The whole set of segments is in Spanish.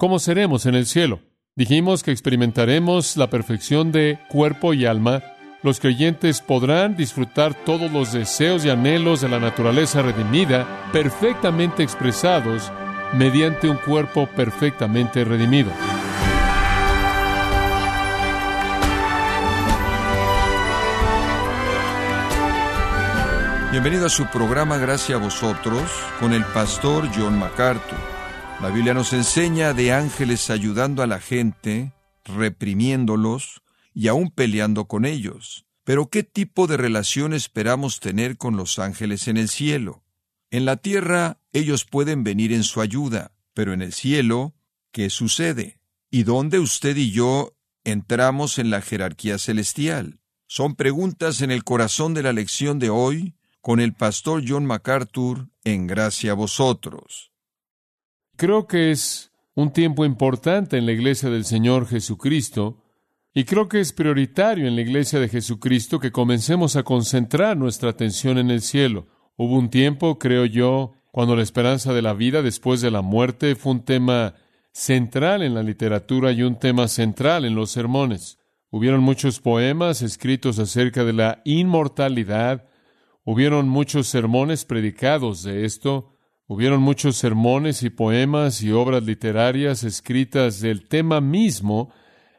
¿Cómo seremos en el cielo? Dijimos que experimentaremos la perfección de cuerpo y alma. Los creyentes podrán disfrutar todos los deseos y anhelos de la naturaleza redimida, perfectamente expresados mediante un cuerpo perfectamente redimido. Bienvenido a su programa Gracias a vosotros con el pastor John MacArthur. La Biblia nos enseña de ángeles ayudando a la gente, reprimiéndolos y aún peleando con ellos. Pero ¿qué tipo de relación esperamos tener con los ángeles en el cielo? En la tierra ellos pueden venir en su ayuda, pero en el cielo, ¿qué sucede? ¿Y dónde usted y yo entramos en la jerarquía celestial? Son preguntas en el corazón de la lección de hoy con el pastor John MacArthur en Gracia a vosotros. Creo que es un tiempo importante en la iglesia del Señor Jesucristo y creo que es prioritario en la iglesia de Jesucristo que comencemos a concentrar nuestra atención en el cielo. Hubo un tiempo, creo yo, cuando la esperanza de la vida después de la muerte fue un tema central en la literatura y un tema central en los sermones. Hubieron muchos poemas escritos acerca de la inmortalidad Hubieron muchos sermones predicados de esto, hubieron muchos sermones y poemas y obras literarias escritas del tema mismo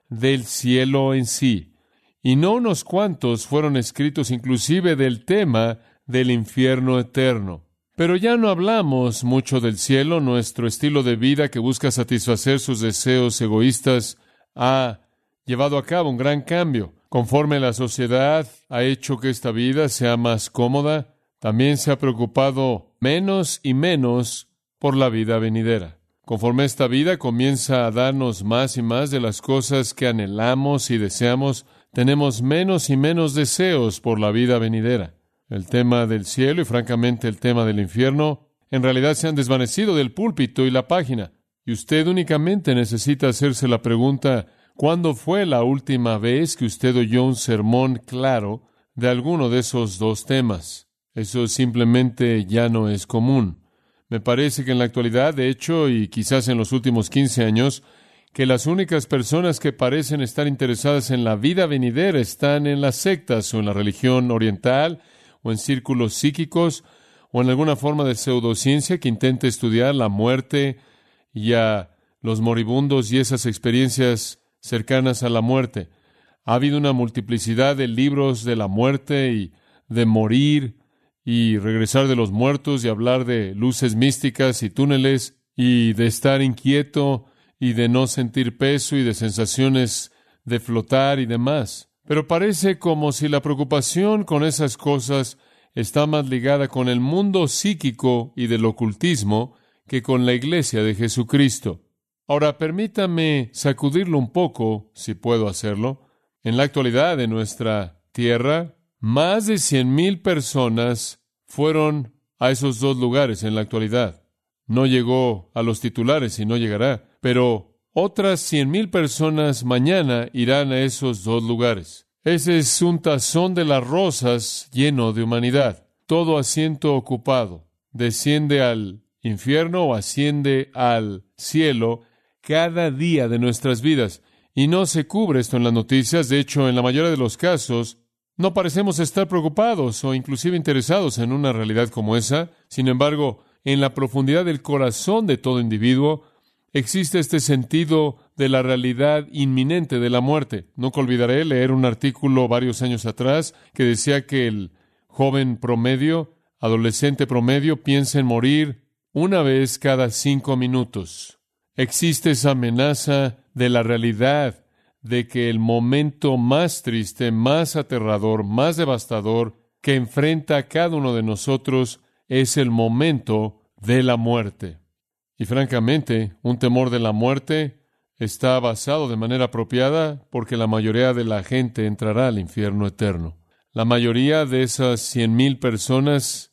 del cielo en sí. Y no unos cuantos fueron escritos inclusive del tema del infierno eterno. Pero ya no hablamos mucho del cielo, nuestro estilo de vida que busca satisfacer sus deseos egoístas ha llevado a cabo un gran cambio. Conforme la sociedad ha hecho que esta vida sea más cómoda, también se ha preocupado menos y menos por la vida venidera. Conforme esta vida comienza a darnos más y más de las cosas que anhelamos y deseamos, tenemos menos y menos deseos por la vida venidera. El tema del cielo y francamente el tema del infierno en realidad se han desvanecido del púlpito y la página, y usted únicamente necesita hacerse la pregunta ¿Cuándo fue la última vez que usted oyó un sermón claro de alguno de esos dos temas? Eso simplemente ya no es común. Me parece que en la actualidad, de hecho, y quizás en los últimos 15 años, que las únicas personas que parecen estar interesadas en la vida venidera están en las sectas o en la religión oriental o en círculos psíquicos o en alguna forma de pseudociencia que intente estudiar la muerte y a los moribundos y esas experiencias cercanas a la muerte. Ha habido una multiplicidad de libros de la muerte y de morir y regresar de los muertos y hablar de luces místicas y túneles y de estar inquieto y de no sentir peso y de sensaciones de flotar y demás. Pero parece como si la preocupación con esas cosas está más ligada con el mundo psíquico y del ocultismo que con la iglesia de Jesucristo. Ahora, permítame sacudirlo un poco, si puedo hacerlo. En la actualidad, en nuestra tierra, más de cien mil personas fueron a esos dos lugares en la actualidad. No llegó a los titulares y no llegará, pero otras cien mil personas mañana irán a esos dos lugares. Ese es un tazón de las rosas lleno de humanidad, todo asiento ocupado. Desciende al infierno o asciende al cielo cada día de nuestras vidas. Y no se cubre esto en las noticias. De hecho, en la mayoría de los casos, no parecemos estar preocupados o inclusive interesados en una realidad como esa. Sin embargo, en la profundidad del corazón de todo individuo, existe este sentido de la realidad inminente de la muerte. Nunca olvidaré leer un artículo varios años atrás que decía que el joven promedio, adolescente promedio, piensa en morir una vez cada cinco minutos existe esa amenaza de la realidad de que el momento más triste, más aterrador, más devastador que enfrenta a cada uno de nosotros es el momento de la muerte. Y francamente, un temor de la muerte está basado de manera apropiada porque la mayoría de la gente entrará al infierno eterno. La mayoría de esas cien mil personas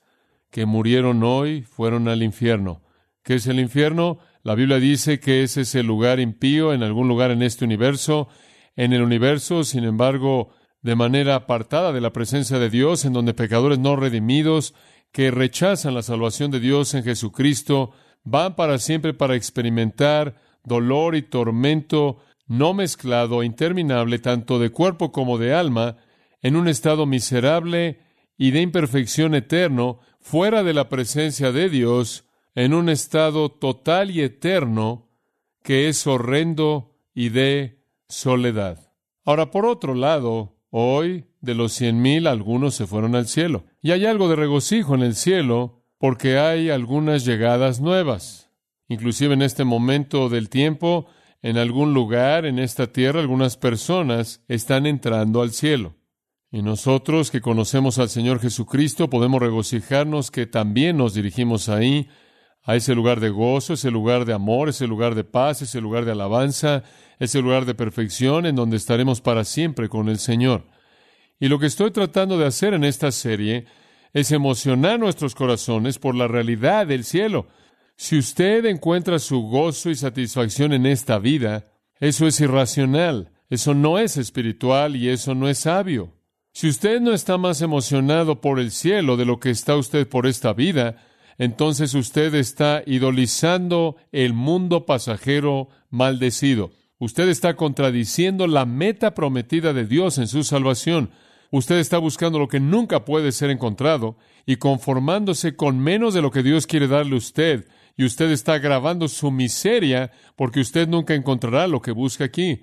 que murieron hoy fueron al infierno. ¿Qué es el infierno? La Biblia dice que ese es el lugar impío en algún lugar en este universo. En el universo, sin embargo, de manera apartada de la presencia de Dios, en donde pecadores no redimidos, que rechazan la salvación de Dios en Jesucristo, van para siempre para experimentar dolor y tormento no mezclado, interminable, tanto de cuerpo como de alma, en un estado miserable y de imperfección eterno, fuera de la presencia de Dios, en un estado total y eterno que es horrendo y de soledad. Ahora, por otro lado, hoy de los cien mil algunos se fueron al cielo. Y hay algo de regocijo en el cielo porque hay algunas llegadas nuevas. Inclusive en este momento del tiempo, en algún lugar en esta tierra, algunas personas están entrando al cielo. Y nosotros que conocemos al Señor Jesucristo podemos regocijarnos que también nos dirigimos ahí, a ese lugar de gozo, ese lugar de amor, ese lugar de paz, ese lugar de alabanza, ese lugar de perfección en donde estaremos para siempre con el Señor. Y lo que estoy tratando de hacer en esta serie es emocionar nuestros corazones por la realidad del cielo. Si usted encuentra su gozo y satisfacción en esta vida, eso es irracional, eso no es espiritual y eso no es sabio. Si usted no está más emocionado por el cielo de lo que está usted por esta vida, entonces usted está idolizando el mundo pasajero maldecido. Usted está contradiciendo la meta prometida de Dios en su salvación. Usted está buscando lo que nunca puede ser encontrado y conformándose con menos de lo que Dios quiere darle a usted. Y usted está agravando su miseria porque usted nunca encontrará lo que busca aquí.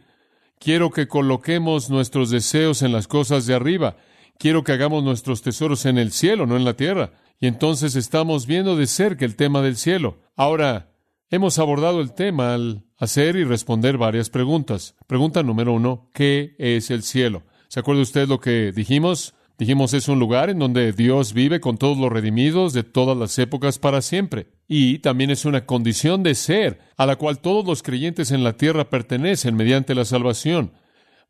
Quiero que coloquemos nuestros deseos en las cosas de arriba. Quiero que hagamos nuestros tesoros en el cielo, no en la tierra. Y entonces estamos viendo de cerca el tema del cielo. Ahora, hemos abordado el tema al hacer y responder varias preguntas. Pregunta número uno, ¿qué es el cielo? ¿Se acuerda usted lo que dijimos? Dijimos es un lugar en donde Dios vive con todos los redimidos de todas las épocas para siempre. Y también es una condición de ser a la cual todos los creyentes en la tierra pertenecen mediante la salvación.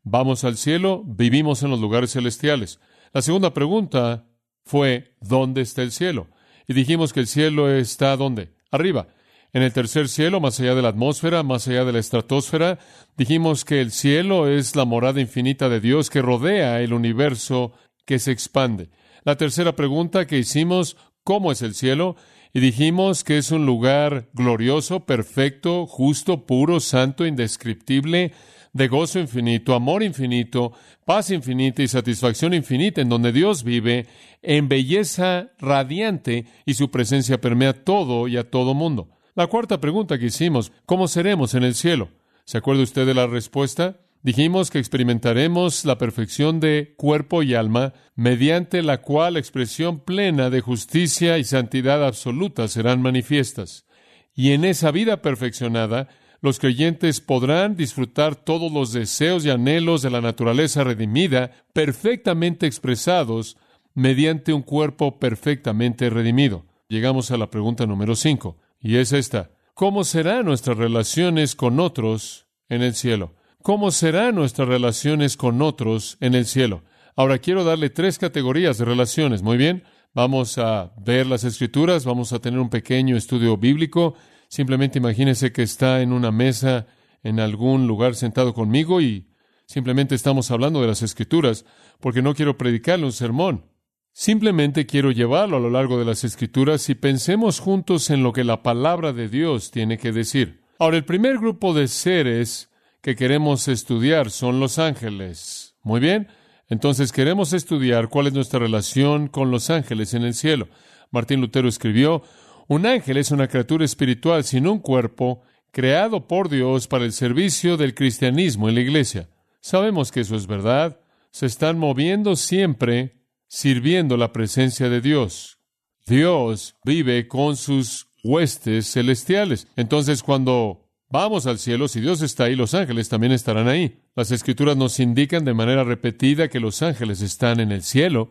Vamos al cielo, vivimos en los lugares celestiales. La segunda pregunta fue, ¿dónde está el cielo? Y dijimos que el cielo está ¿dónde? Arriba. En el tercer cielo, más allá de la atmósfera, más allá de la estratosfera, dijimos que el cielo es la morada infinita de Dios que rodea el universo que se expande. La tercera pregunta que hicimos, ¿cómo es el cielo? Y dijimos que es un lugar glorioso, perfecto, justo, puro, santo, indescriptible, de gozo infinito, amor infinito, paz infinita y satisfacción infinita, en donde Dios vive en belleza radiante y su presencia permea todo y a todo mundo. La cuarta pregunta que hicimos, ¿cómo seremos en el cielo? ¿Se acuerda usted de la respuesta? Dijimos que experimentaremos la perfección de cuerpo y alma, mediante la cual la expresión plena de justicia y santidad absoluta serán manifiestas. Y en esa vida perfeccionada, los creyentes podrán disfrutar todos los deseos y anhelos de la naturaleza redimida, perfectamente expresados mediante un cuerpo perfectamente redimido. Llegamos a la pregunta número cinco. Y es esta. ¿Cómo serán nuestras relaciones con otros en el cielo? ¿Cómo serán nuestras relaciones con otros en el cielo? Ahora quiero darle tres categorías de relaciones. Muy bien. Vamos a ver las escrituras, vamos a tener un pequeño estudio bíblico. Simplemente imagínese que está en una mesa en algún lugar sentado conmigo y simplemente estamos hablando de las escrituras porque no quiero predicarle un sermón. Simplemente quiero llevarlo a lo largo de las Escrituras y pensemos juntos en lo que la palabra de Dios tiene que decir. Ahora, el primer grupo de seres que queremos estudiar son los ángeles. Muy bien, entonces queremos estudiar cuál es nuestra relación con los ángeles en el cielo. Martín Lutero escribió, un ángel es una criatura espiritual sin un cuerpo, creado por Dios para el servicio del cristianismo en la iglesia. Sabemos que eso es verdad. Se están moviendo siempre sirviendo la presencia de Dios. Dios vive con sus huestes celestiales. Entonces, cuando vamos al cielo, si Dios está ahí, los ángeles también estarán ahí. Las escrituras nos indican de manera repetida que los ángeles están en el cielo.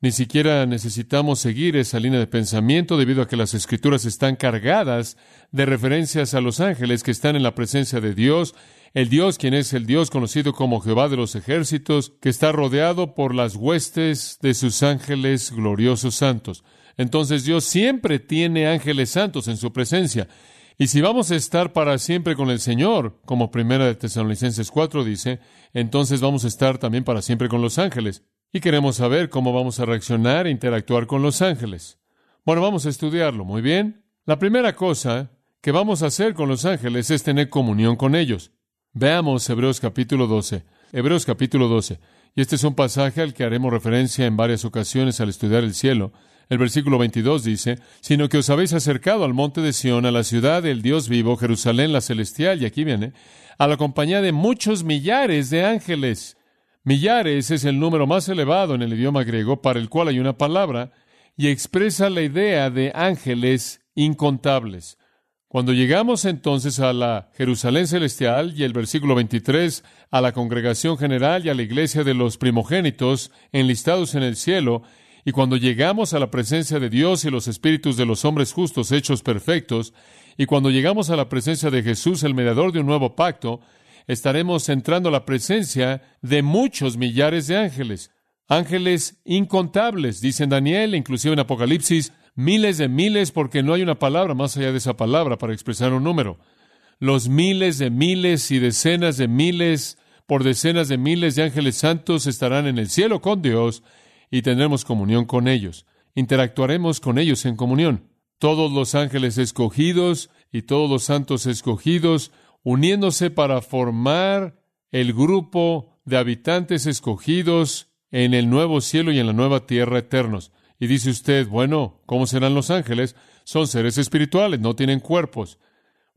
Ni siquiera necesitamos seguir esa línea de pensamiento debido a que las escrituras están cargadas de referencias a los ángeles que están en la presencia de Dios el Dios, quien es el Dios conocido como Jehová de los ejércitos, que está rodeado por las huestes de sus ángeles gloriosos santos. Entonces Dios siempre tiene ángeles santos en su presencia. Y si vamos a estar para siempre con el Señor, como primera de Tesalonicenses 4 dice, entonces vamos a estar también para siempre con los ángeles. Y queremos saber cómo vamos a reaccionar e interactuar con los ángeles. Bueno, vamos a estudiarlo, muy bien. La primera cosa que vamos a hacer con los ángeles es tener comunión con ellos. Veamos Hebreos capítulo 12. Hebreos capítulo 12. Y este es un pasaje al que haremos referencia en varias ocasiones al estudiar el cielo. El versículo 22 dice, sino que os habéis acercado al monte de Sión, a la ciudad del Dios vivo, Jerusalén la celestial, y aquí viene, a la compañía de muchos millares de ángeles. Millares es el número más elevado en el idioma griego para el cual hay una palabra, y expresa la idea de ángeles incontables. Cuando llegamos entonces a la Jerusalén celestial y el versículo 23 a la congregación general y a la iglesia de los primogénitos enlistados en el cielo, y cuando llegamos a la presencia de Dios y los espíritus de los hombres justos hechos perfectos, y cuando llegamos a la presencia de Jesús, el mediador de un nuevo pacto, estaremos entrando a la presencia de muchos millares de ángeles. Ángeles incontables, dice Daniel, inclusive en Apocalipsis, miles de miles, porque no hay una palabra más allá de esa palabra para expresar un número. Los miles de miles y decenas de miles por decenas de miles de ángeles santos estarán en el cielo con Dios y tendremos comunión con ellos. Interactuaremos con ellos en comunión. Todos los ángeles escogidos y todos los santos escogidos uniéndose para formar el grupo de habitantes escogidos en el nuevo cielo y en la nueva tierra eternos. Y dice usted, bueno, ¿cómo serán los ángeles? Son seres espirituales, no tienen cuerpos.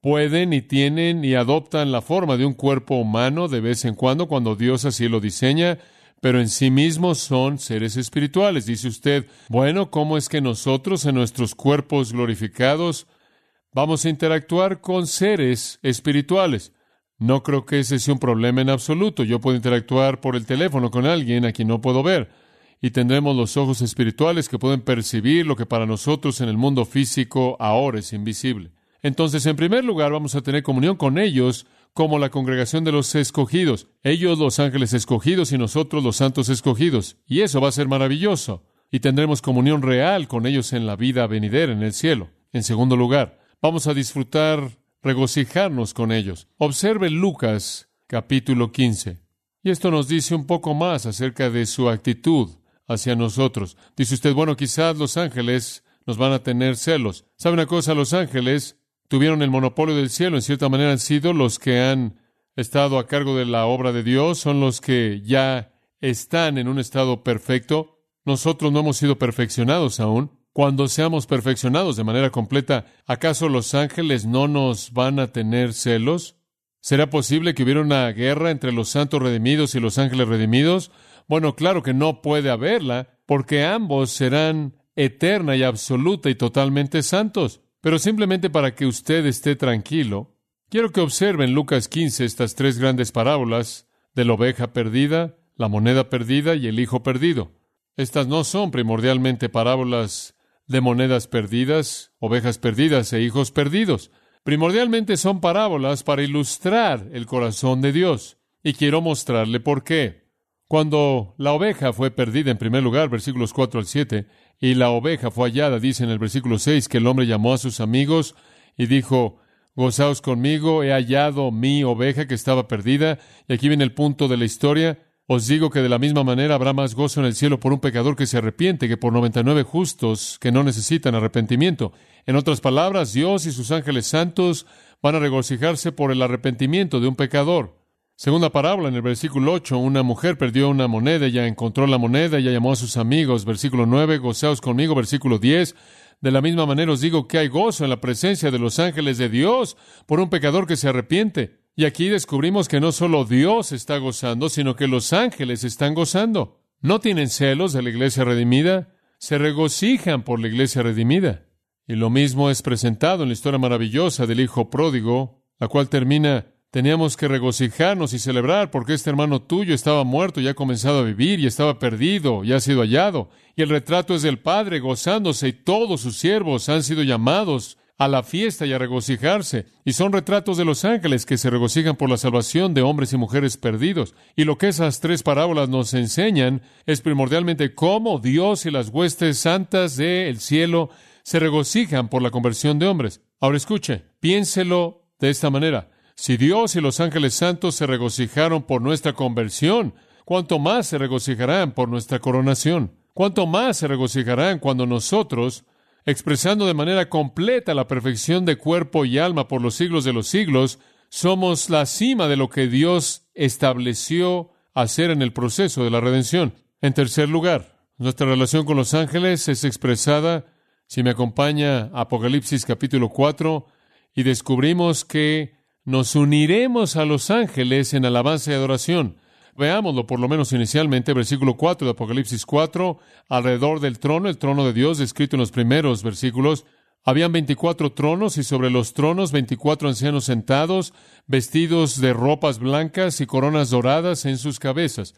Pueden y tienen y adoptan la forma de un cuerpo humano de vez en cuando cuando Dios así lo diseña, pero en sí mismos son seres espirituales. Dice usted, bueno, ¿cómo es que nosotros en nuestros cuerpos glorificados vamos a interactuar con seres espirituales? No creo que ese sea un problema en absoluto. Yo puedo interactuar por el teléfono con alguien a quien no puedo ver y tendremos los ojos espirituales que pueden percibir lo que para nosotros en el mundo físico ahora es invisible. Entonces, en primer lugar, vamos a tener comunión con ellos como la congregación de los escogidos, ellos los ángeles escogidos y nosotros los santos escogidos. Y eso va a ser maravilloso. Y tendremos comunión real con ellos en la vida venidera, en el cielo. En segundo lugar, vamos a disfrutar, regocijarnos con ellos. Observe Lucas capítulo 15. Y esto nos dice un poco más acerca de su actitud hacia nosotros. Dice usted, bueno, quizás los ángeles nos van a tener celos. ¿Sabe una cosa? Los ángeles tuvieron el monopolio del cielo, en cierta manera han sido los que han estado a cargo de la obra de Dios, son los que ya están en un estado perfecto. Nosotros no hemos sido perfeccionados aún. Cuando seamos perfeccionados de manera completa, ¿acaso los ángeles no nos van a tener celos? ¿Será posible que hubiera una guerra entre los santos redimidos y los ángeles redimidos? Bueno, claro que no puede haberla, porque ambos serán eterna y absoluta y totalmente santos. Pero simplemente para que usted esté tranquilo, quiero que observe en Lucas 15 estas tres grandes parábolas de la oveja perdida, la moneda perdida y el hijo perdido. Estas no son primordialmente parábolas de monedas perdidas, ovejas perdidas e hijos perdidos. Primordialmente son parábolas para ilustrar el corazón de Dios. Y quiero mostrarle por qué. Cuando la oveja fue perdida en primer lugar, versículos 4 al 7, y la oveja fue hallada, dice en el versículo 6, que el hombre llamó a sus amigos y dijo, Gozaos conmigo, he hallado mi oveja que estaba perdida. Y aquí viene el punto de la historia. Os digo que de la misma manera habrá más gozo en el cielo por un pecador que se arrepiente que por 99 justos que no necesitan arrepentimiento. En otras palabras, Dios y sus ángeles santos van a regocijarse por el arrepentimiento de un pecador. Segunda parábola, en el versículo 8, una mujer perdió una moneda, ella encontró la moneda, ella llamó a sus amigos. Versículo 9, gozaos conmigo. Versículo 10, de la misma manera os digo que hay gozo en la presencia de los ángeles de Dios por un pecador que se arrepiente. Y aquí descubrimos que no solo Dios está gozando, sino que los ángeles están gozando. No tienen celos de la iglesia redimida, se regocijan por la iglesia redimida. Y lo mismo es presentado en la historia maravillosa del Hijo pródigo, la cual termina Teníamos que regocijarnos y celebrar porque este hermano tuyo estaba muerto y ha comenzado a vivir y estaba perdido y ha sido hallado. Y el retrato es del Padre gozándose y todos sus siervos han sido llamados a la fiesta y a regocijarse. Y son retratos de los ángeles que se regocijan por la salvación de hombres y mujeres perdidos. Y lo que esas tres parábolas nos enseñan es primordialmente cómo Dios y las huestes santas del cielo se regocijan por la conversión de hombres. Ahora escuche, piénselo de esta manera. Si Dios y los ángeles santos se regocijaron por nuestra conversión, ¿cuánto más se regocijarán por nuestra coronación? ¿Cuánto más se regocijarán cuando nosotros expresando de manera completa la perfección de cuerpo y alma por los siglos de los siglos, somos la cima de lo que Dios estableció hacer en el proceso de la redención. En tercer lugar, nuestra relación con los ángeles es expresada, si me acompaña Apocalipsis capítulo 4, y descubrimos que nos uniremos a los ángeles en alabanza y adoración. Veámoslo por lo menos inicialmente, versículo 4 de Apocalipsis 4, alrededor del trono, el trono de Dios, descrito en los primeros versículos, habían veinticuatro tronos y sobre los tronos veinticuatro ancianos sentados, vestidos de ropas blancas y coronas doradas en sus cabezas.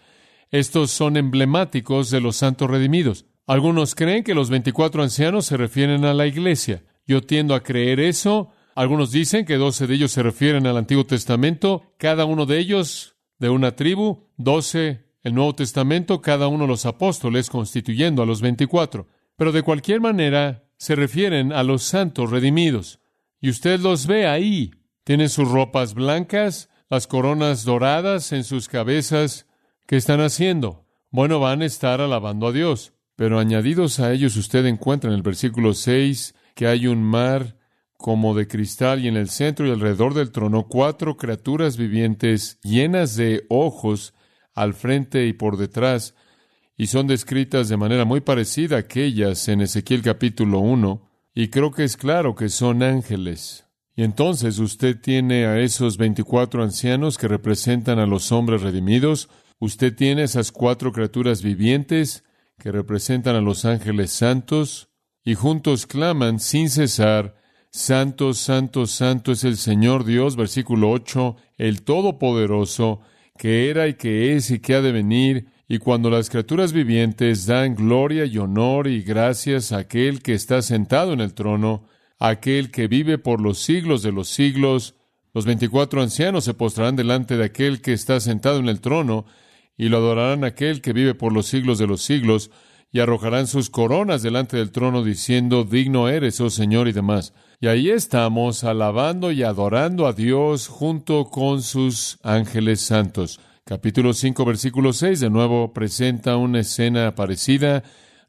Estos son emblemáticos de los santos redimidos. Algunos creen que los veinticuatro ancianos se refieren a la iglesia. Yo tiendo a creer eso. Algunos dicen que doce de ellos se refieren al Antiguo Testamento, cada uno de ellos de una tribu, doce el Nuevo Testamento, cada uno de los apóstoles constituyendo a los veinticuatro. Pero de cualquier manera, se refieren a los santos redimidos. Y usted los ve ahí. Tienen sus ropas blancas, las coronas doradas en sus cabezas. ¿Qué están haciendo? Bueno, van a estar alabando a Dios. Pero añadidos a ellos usted encuentra en el versículo 6 que hay un mar como de cristal y en el centro y alrededor del trono cuatro criaturas vivientes llenas de ojos al frente y por detrás y son descritas de manera muy parecida a aquellas en Ezequiel capítulo 1, y creo que es claro que son ángeles. Y entonces usted tiene a esos veinticuatro ancianos que representan a los hombres redimidos, usted tiene esas cuatro criaturas vivientes que representan a los ángeles santos, y juntos claman sin cesar, Santo, Santo, Santo es el Señor Dios, versículo 8, el Todopoderoso, que era y que es y que ha de venir, y cuando las criaturas vivientes dan gloria y honor y gracias a aquel que está sentado en el trono, aquel que vive por los siglos de los siglos, los veinticuatro ancianos se postrarán delante de aquel que está sentado en el trono, y lo adorarán aquel que vive por los siglos de los siglos, y arrojarán sus coronas delante del trono, diciendo, Digno eres, oh Señor, y demás. Y ahí estamos, alabando y adorando a Dios junto con sus ángeles santos. Capítulo 5, versículo 6, de nuevo presenta una escena parecida.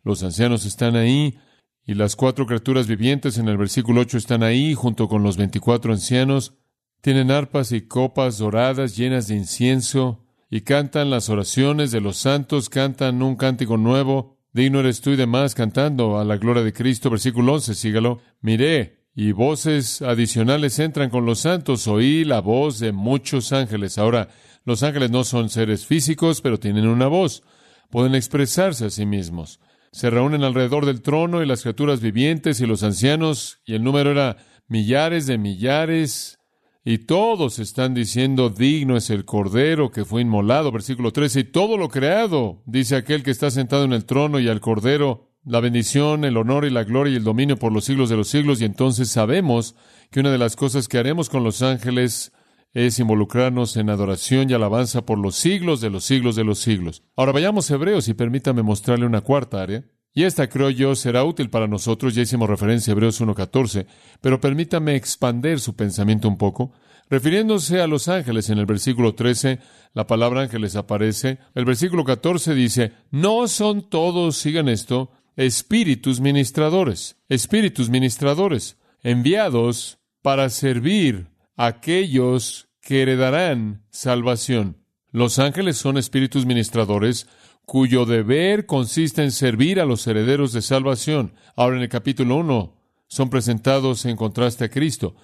Los ancianos están ahí y las cuatro criaturas vivientes en el versículo 8 están ahí junto con los veinticuatro ancianos. Tienen arpas y copas doradas llenas de incienso y cantan las oraciones de los santos, cantan un cántico nuevo. Digno eres tú y demás cantando a la gloria de Cristo. Versículo 11, sígalo. Miré y voces adicionales entran con los santos. Oí la voz de muchos ángeles. Ahora, los ángeles no son seres físicos, pero tienen una voz. Pueden expresarse a sí mismos. Se reúnen alrededor del trono y las criaturas vivientes y los ancianos, y el número era millares de millares, y todos están diciendo, digno es el Cordero que fue inmolado, versículo 13, y todo lo creado, dice aquel que está sentado en el trono y al Cordero, la bendición, el honor y la gloria y el dominio por los siglos de los siglos, y entonces sabemos que una de las cosas que haremos con los ángeles es involucrarnos en adoración y alabanza por los siglos de los siglos de los siglos. Ahora vayamos a Hebreos y permítame mostrarle una cuarta área. Y esta creo yo será útil para nosotros, ya hicimos referencia a Hebreos 1.14, pero permítame expander su pensamiento un poco. Refiriéndose a los ángeles en el versículo 13, la palabra ángeles aparece. El versículo 14 dice, no son todos, sigan esto, espíritus ministradores, espíritus ministradores, enviados para servir aquellos que heredarán salvación. Los ángeles son espíritus ministradores cuyo deber consiste en servir a los herederos de salvación. Ahora en el capítulo 1 son presentados en contraste a Cristo.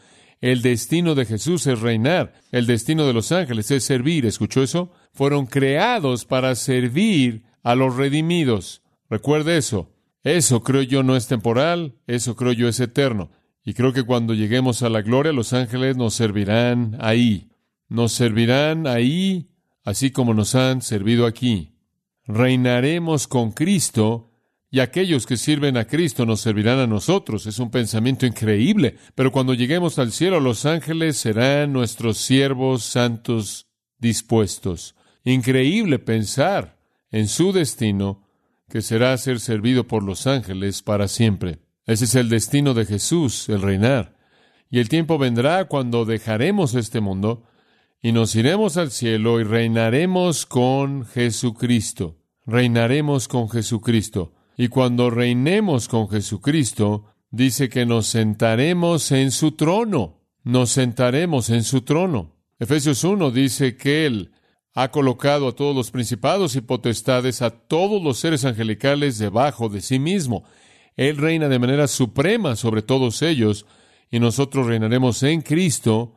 El destino de Jesús es reinar, el destino de los ángeles es servir. ¿Escuchó eso? Fueron creados para servir a los redimidos. Recuerde eso. Eso creo yo no es temporal, eso creo yo es eterno. Y creo que cuando lleguemos a la gloria, los ángeles nos servirán ahí. Nos servirán ahí, así como nos han servido aquí. Reinaremos con Cristo y aquellos que sirven a Cristo nos servirán a nosotros. Es un pensamiento increíble. Pero cuando lleguemos al cielo, los ángeles serán nuestros siervos santos dispuestos. Increíble pensar en su destino, que será ser servido por los ángeles para siempre. Ese es el destino de Jesús, el reinar. Y el tiempo vendrá cuando dejaremos este mundo y nos iremos al cielo y reinaremos con Jesucristo. Reinaremos con Jesucristo. Y cuando reinemos con Jesucristo, dice que nos sentaremos en su trono. Nos sentaremos en su trono. Efesios 1 dice que Él ha colocado a todos los principados y potestades, a todos los seres angelicales debajo de sí mismo. Él reina de manera suprema sobre todos ellos y nosotros reinaremos en Cristo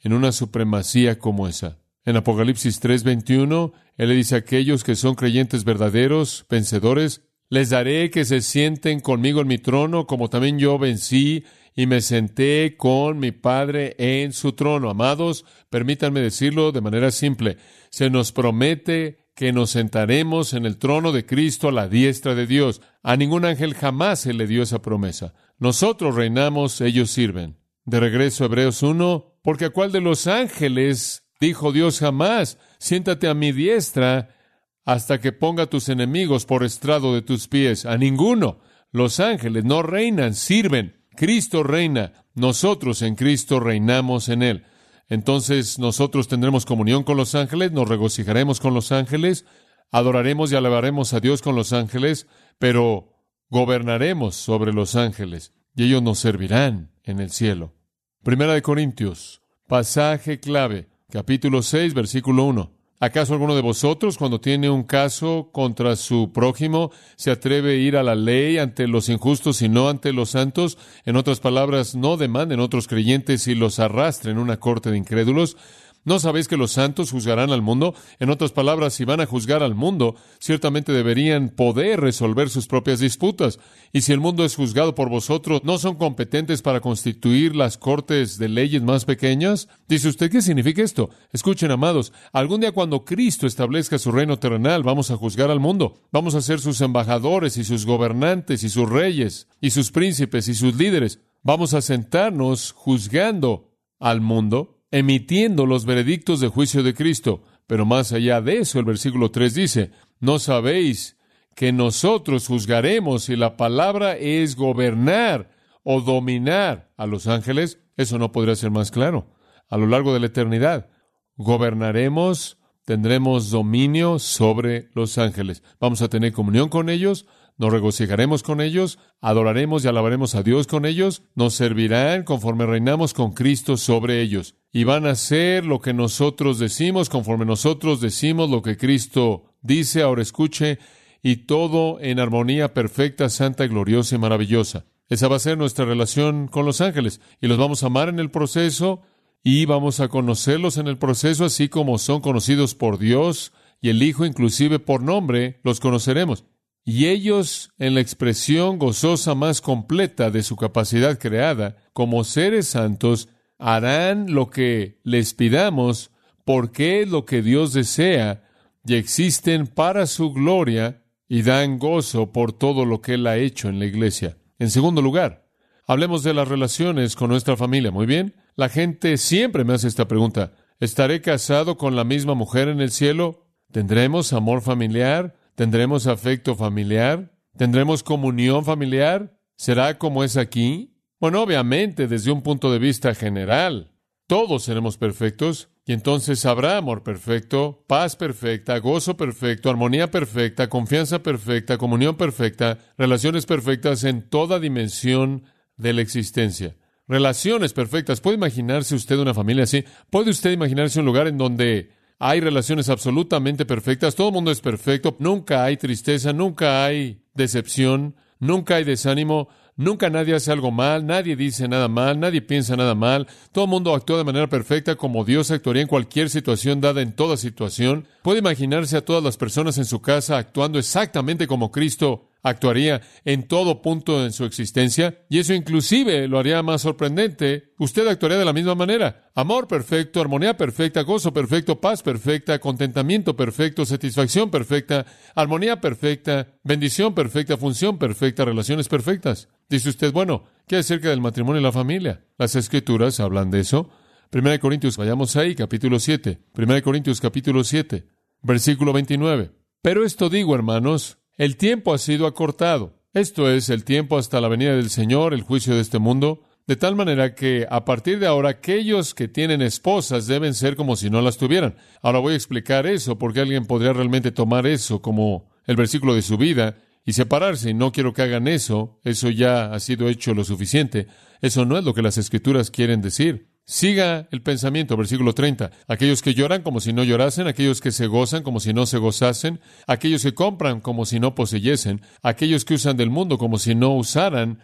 en una supremacía como esa. En Apocalipsis 3:21, Él le dice a aquellos que son creyentes verdaderos, vencedores, les daré que se sienten conmigo en mi trono, como también yo vencí y me senté con mi Padre en su trono. Amados, permítanme decirlo de manera simple. Se nos promete que nos sentaremos en el trono de Cristo a la diestra de Dios. A ningún ángel jamás se le dio esa promesa. Nosotros reinamos, ellos sirven. De regreso a Hebreos 1, porque a cuál de los ángeles dijo Dios jamás, siéntate a mi diestra hasta que ponga tus enemigos por estrado de tus pies. A ninguno. Los ángeles no reinan, sirven. Cristo reina, nosotros en Cristo reinamos en Él. Entonces nosotros tendremos comunión con los ángeles, nos regocijaremos con los ángeles, adoraremos y alabaremos a Dios con los ángeles, pero gobernaremos sobre los ángeles y ellos nos servirán en el cielo. Primera de Corintios, pasaje clave, capítulo 6, versículo 1. ¿Acaso alguno de vosotros, cuando tiene un caso contra su prójimo, se atreve a ir a la ley ante los injustos y no ante los santos? En otras palabras, no demanden otros creyentes y los arrastren en una corte de incrédulos. ¿No sabéis que los santos juzgarán al mundo? En otras palabras, si van a juzgar al mundo, ciertamente deberían poder resolver sus propias disputas. Y si el mundo es juzgado por vosotros, ¿no son competentes para constituir las cortes de leyes más pequeñas? Dice usted, ¿qué significa esto? Escuchen, amados, algún día cuando Cristo establezca su reino terrenal, vamos a juzgar al mundo. Vamos a ser sus embajadores y sus gobernantes y sus reyes y sus príncipes y sus líderes. Vamos a sentarnos juzgando al mundo emitiendo los veredictos de juicio de Cristo. Pero más allá de eso, el versículo 3 dice, ¿no sabéis que nosotros juzgaremos si la palabra es gobernar o dominar a los ángeles? Eso no podría ser más claro. A lo largo de la eternidad, gobernaremos, tendremos dominio sobre los ángeles. Vamos a tener comunión con ellos, nos regocijaremos con ellos, adoraremos y alabaremos a Dios con ellos, nos servirán conforme reinamos con Cristo sobre ellos, y van a hacer lo que nosotros decimos, conforme nosotros decimos lo que Cristo dice, ahora escuche, y todo en armonía perfecta, santa, gloriosa y maravillosa. Esa va a ser nuestra relación con los ángeles, y los vamos a amar en el proceso, y vamos a conocerlos en el proceso, así como son conocidos por Dios y el Hijo, inclusive por nombre, los conoceremos. Y ellos, en la expresión gozosa más completa de su capacidad creada, como seres santos, harán lo que les pidamos, porque es lo que Dios desea, y existen para su gloria y dan gozo por todo lo que Él ha hecho en la iglesia. En segundo lugar, hablemos de las relaciones con nuestra familia. Muy bien, la gente siempre me hace esta pregunta. ¿Estaré casado con la misma mujer en el cielo? ¿Tendremos amor familiar? ¿Tendremos afecto familiar? ¿Tendremos comunión familiar? ¿Será como es aquí? Bueno, obviamente, desde un punto de vista general, todos seremos perfectos y entonces habrá amor perfecto, paz perfecta, gozo perfecto, armonía perfecta, confianza perfecta, comunión perfecta, relaciones perfectas en toda dimensión de la existencia. Relaciones perfectas. ¿Puede imaginarse usted una familia así? ¿Puede usted imaginarse un lugar en donde hay relaciones absolutamente perfectas, todo el mundo es perfecto, nunca hay tristeza, nunca hay decepción, nunca hay desánimo, nunca nadie hace algo mal, nadie dice nada mal, nadie piensa nada mal, todo el mundo actúa de manera perfecta como Dios actuaría en cualquier situación dada en toda situación. Puede imaginarse a todas las personas en su casa actuando exactamente como Cristo actuaría en todo punto en su existencia, y eso inclusive lo haría más sorprendente. Usted actuaría de la misma manera. Amor perfecto, armonía perfecta, gozo perfecto, paz perfecta, contentamiento perfecto, satisfacción perfecta, armonía perfecta, bendición perfecta, función perfecta, relaciones perfectas. Dice usted, bueno, ¿qué acerca del matrimonio y la familia? Las escrituras hablan de eso. Primera de Corintios, vayamos ahí, capítulo 7. Primera de Corintios, capítulo 7, versículo 29. Pero esto digo, hermanos, el tiempo ha sido acortado. Esto es el tiempo hasta la venida del Señor, el juicio de este mundo, de tal manera que a partir de ahora aquellos que tienen esposas deben ser como si no las tuvieran. Ahora voy a explicar eso porque alguien podría realmente tomar eso como el versículo de su vida y separarse. No quiero que hagan eso. Eso ya ha sido hecho lo suficiente. Eso no es lo que las escrituras quieren decir. Siga el pensamiento, versículo 30. Aquellos que lloran como si no llorasen, aquellos que se gozan como si no se gozasen, aquellos que compran como si no poseyesen, aquellos que usan del mundo como si no usaran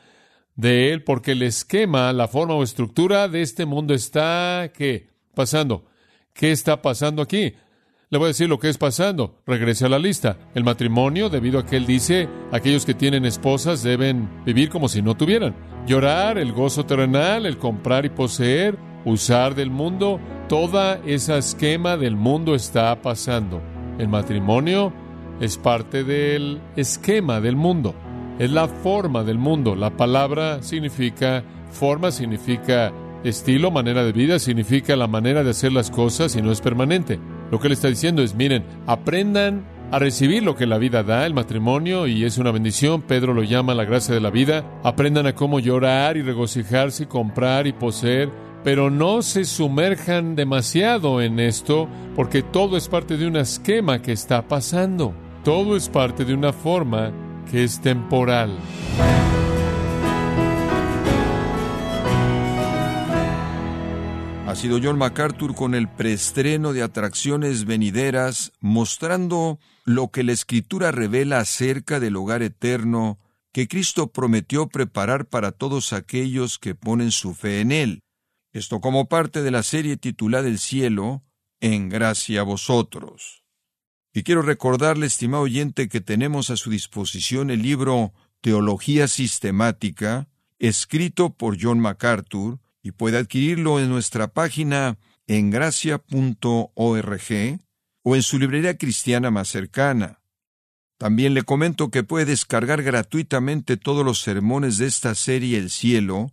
de él, porque el esquema, la forma o estructura de este mundo está, ¿qué? Pasando. ¿Qué está pasando aquí? Le voy a decir lo que es pasando. Regrese a la lista. El matrimonio, debido a que él dice, aquellos que tienen esposas deben vivir como si no tuvieran. Llorar, el gozo terrenal, el comprar y poseer, usar del mundo, toda esa esquema del mundo está pasando. El matrimonio es parte del esquema del mundo. Es la forma del mundo. La palabra significa forma, significa estilo, manera de vida, significa la manera de hacer las cosas y no es permanente. Lo que él está diciendo es, miren, aprendan a recibir lo que la vida da, el matrimonio, y es una bendición. Pedro lo llama la gracia de la vida. Aprendan a cómo llorar y regocijarse y comprar y poseer, pero no se sumerjan demasiado en esto, porque todo es parte de un esquema que está pasando. Todo es parte de una forma que es temporal. Ha sido John MacArthur con el preestreno de atracciones venideras, mostrando lo que la Escritura revela acerca del hogar eterno que Cristo prometió preparar para todos aquellos que ponen su fe en Él. Esto como parte de la serie titulada El cielo, en gracia a vosotros. Y quiero recordarle, estimado oyente, que tenemos a su disposición el libro Teología Sistemática, escrito por John MacArthur, y puede adquirirlo en nuestra página en gracia.org o en su librería cristiana más cercana. También le comento que puede descargar gratuitamente todos los sermones de esta serie El Cielo,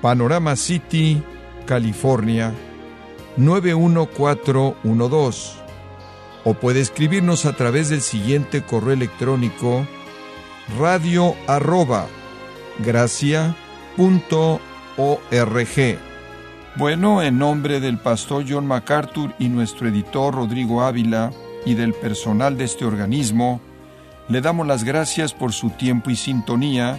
Panorama City, California 91412. O puede escribirnos a través del siguiente correo electrónico radio arroba bueno, en nombre del pastor John MacArthur y nuestro editor Rodrigo Ávila y del personal de este organismo, le damos las gracias por su tiempo y sintonía,